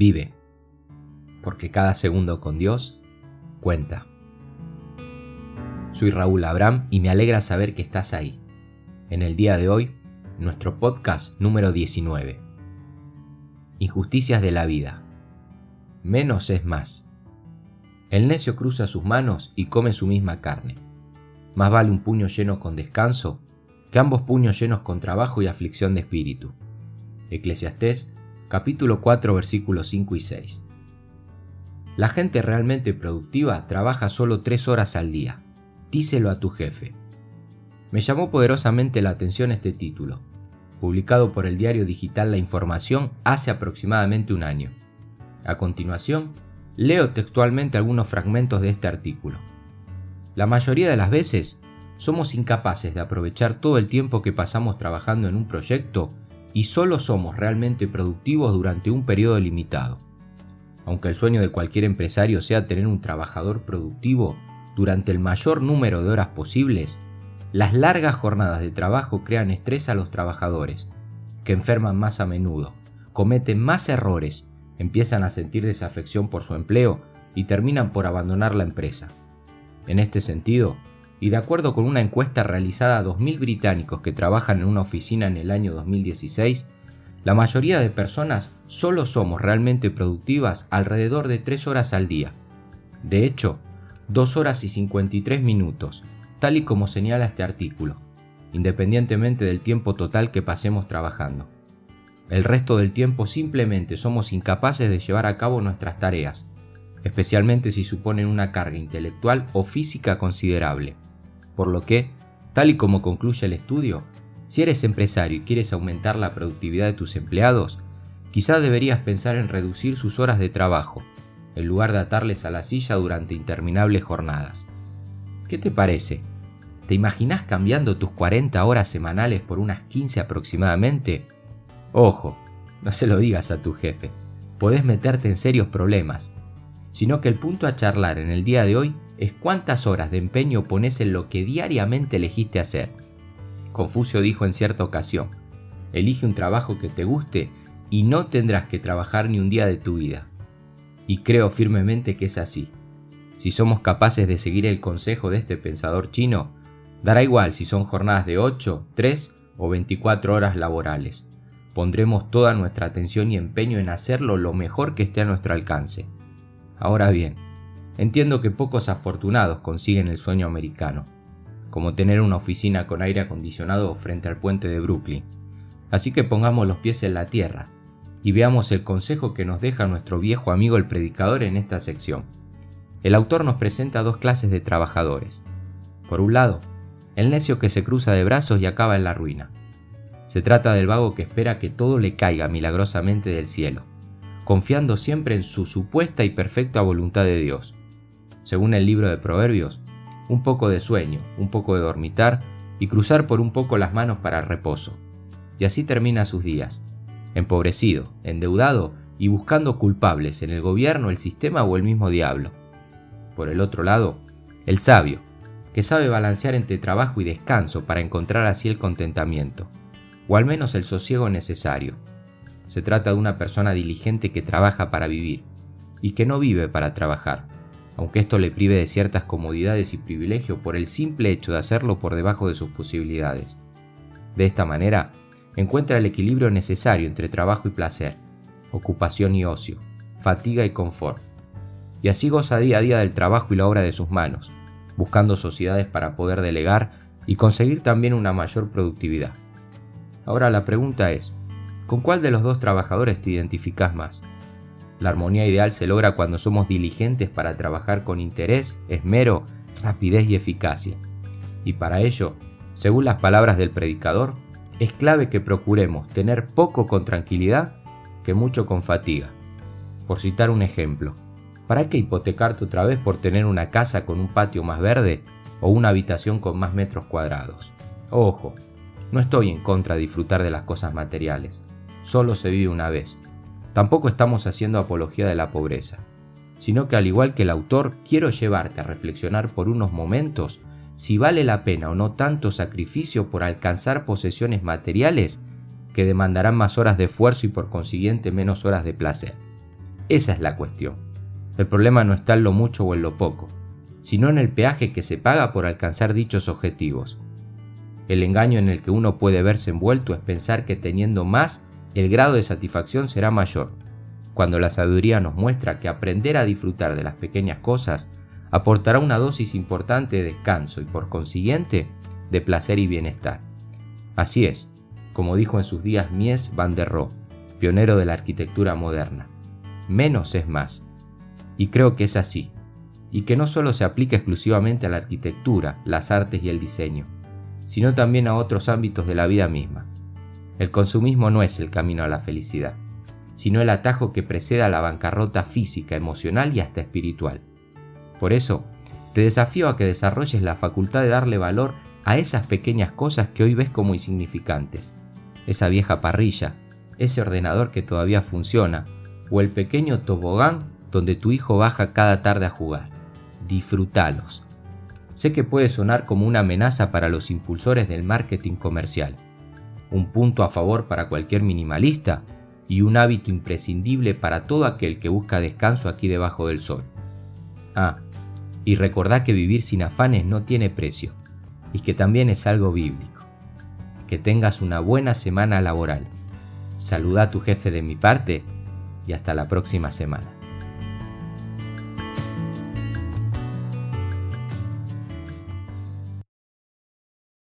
Vive, porque cada segundo con Dios cuenta. Soy Raúl Abraham y me alegra saber que estás ahí. En el día de hoy, nuestro podcast número 19. Injusticias de la vida. Menos es más. El necio cruza sus manos y come su misma carne. Más vale un puño lleno con descanso que ambos puños llenos con trabajo y aflicción de espíritu. Eclesiastés capítulo 4 versículos 5 y 6. La gente realmente productiva trabaja solo 3 horas al día. Díselo a tu jefe. Me llamó poderosamente la atención este título, publicado por el diario digital La Información hace aproximadamente un año. A continuación, leo textualmente algunos fragmentos de este artículo. La mayoría de las veces somos incapaces de aprovechar todo el tiempo que pasamos trabajando en un proyecto y solo somos realmente productivos durante un periodo limitado. Aunque el sueño de cualquier empresario sea tener un trabajador productivo durante el mayor número de horas posibles, las largas jornadas de trabajo crean estrés a los trabajadores, que enferman más a menudo, cometen más errores, empiezan a sentir desafección por su empleo y terminan por abandonar la empresa. En este sentido, y de acuerdo con una encuesta realizada a 2.000 británicos que trabajan en una oficina en el año 2016, la mayoría de personas solo somos realmente productivas alrededor de 3 horas al día. De hecho, 2 horas y 53 minutos, tal y como señala este artículo, independientemente del tiempo total que pasemos trabajando. El resto del tiempo simplemente somos incapaces de llevar a cabo nuestras tareas, especialmente si suponen una carga intelectual o física considerable. Por lo que, tal y como concluye el estudio, si eres empresario y quieres aumentar la productividad de tus empleados, quizá deberías pensar en reducir sus horas de trabajo, en lugar de atarles a la silla durante interminables jornadas. ¿Qué te parece? ¿Te imaginas cambiando tus 40 horas semanales por unas 15 aproximadamente? Ojo, no se lo digas a tu jefe, podés meterte en serios problemas, sino que el punto a charlar en el día de hoy es cuántas horas de empeño pones en lo que diariamente elegiste hacer. Confucio dijo en cierta ocasión, elige un trabajo que te guste y no tendrás que trabajar ni un día de tu vida. Y creo firmemente que es así. Si somos capaces de seguir el consejo de este pensador chino, dará igual si son jornadas de 8, 3 o 24 horas laborales. Pondremos toda nuestra atención y empeño en hacerlo lo mejor que esté a nuestro alcance. Ahora bien, Entiendo que pocos afortunados consiguen el sueño americano, como tener una oficina con aire acondicionado frente al puente de Brooklyn. Así que pongamos los pies en la tierra y veamos el consejo que nos deja nuestro viejo amigo el predicador en esta sección. El autor nos presenta dos clases de trabajadores. Por un lado, el necio que se cruza de brazos y acaba en la ruina. Se trata del vago que espera que todo le caiga milagrosamente del cielo, confiando siempre en su supuesta y perfecta voluntad de Dios según el libro de Proverbios, un poco de sueño, un poco de dormitar y cruzar por un poco las manos para el reposo. Y así termina sus días, empobrecido, endeudado y buscando culpables en el gobierno, el sistema o el mismo diablo. Por el otro lado, el sabio, que sabe balancear entre trabajo y descanso para encontrar así el contentamiento, o al menos el sosiego necesario. Se trata de una persona diligente que trabaja para vivir, y que no vive para trabajar aunque esto le prive de ciertas comodidades y privilegios por el simple hecho de hacerlo por debajo de sus posibilidades. De esta manera, encuentra el equilibrio necesario entre trabajo y placer, ocupación y ocio, fatiga y confort. Y así goza día a día del trabajo y la obra de sus manos, buscando sociedades para poder delegar y conseguir también una mayor productividad. Ahora la pregunta es, ¿con cuál de los dos trabajadores te identificas más? La armonía ideal se logra cuando somos diligentes para trabajar con interés, esmero, rapidez y eficacia. Y para ello, según las palabras del predicador, es clave que procuremos tener poco con tranquilidad que mucho con fatiga. Por citar un ejemplo, ¿para qué hipotecarte otra vez por tener una casa con un patio más verde o una habitación con más metros cuadrados? Ojo, no estoy en contra de disfrutar de las cosas materiales, solo se vive una vez Tampoco estamos haciendo apología de la pobreza, sino que al igual que el autor, quiero llevarte a reflexionar por unos momentos si vale la pena o no tanto sacrificio por alcanzar posesiones materiales que demandarán más horas de esfuerzo y por consiguiente menos horas de placer. Esa es la cuestión. El problema no está en lo mucho o en lo poco, sino en el peaje que se paga por alcanzar dichos objetivos. El engaño en el que uno puede verse envuelto es pensar que teniendo más, el grado de satisfacción será mayor, cuando la sabiduría nos muestra que aprender a disfrutar de las pequeñas cosas aportará una dosis importante de descanso y por consiguiente de placer y bienestar. Así es, como dijo en sus días Mies van der Rohe, pionero de la arquitectura moderna. Menos es más. Y creo que es así, y que no solo se aplica exclusivamente a la arquitectura, las artes y el diseño, sino también a otros ámbitos de la vida misma. El consumismo no es el camino a la felicidad, sino el atajo que precede a la bancarrota física, emocional y hasta espiritual. Por eso, te desafío a que desarrolles la facultad de darle valor a esas pequeñas cosas que hoy ves como insignificantes. Esa vieja parrilla, ese ordenador que todavía funciona, o el pequeño tobogán donde tu hijo baja cada tarde a jugar. Disfrútalos. Sé que puede sonar como una amenaza para los impulsores del marketing comercial, un punto a favor para cualquier minimalista y un hábito imprescindible para todo aquel que busca descanso aquí debajo del sol. Ah, y recordá que vivir sin afanes no tiene precio, y que también es algo bíblico. Que tengas una buena semana laboral. Saluda a tu jefe de mi parte y hasta la próxima semana.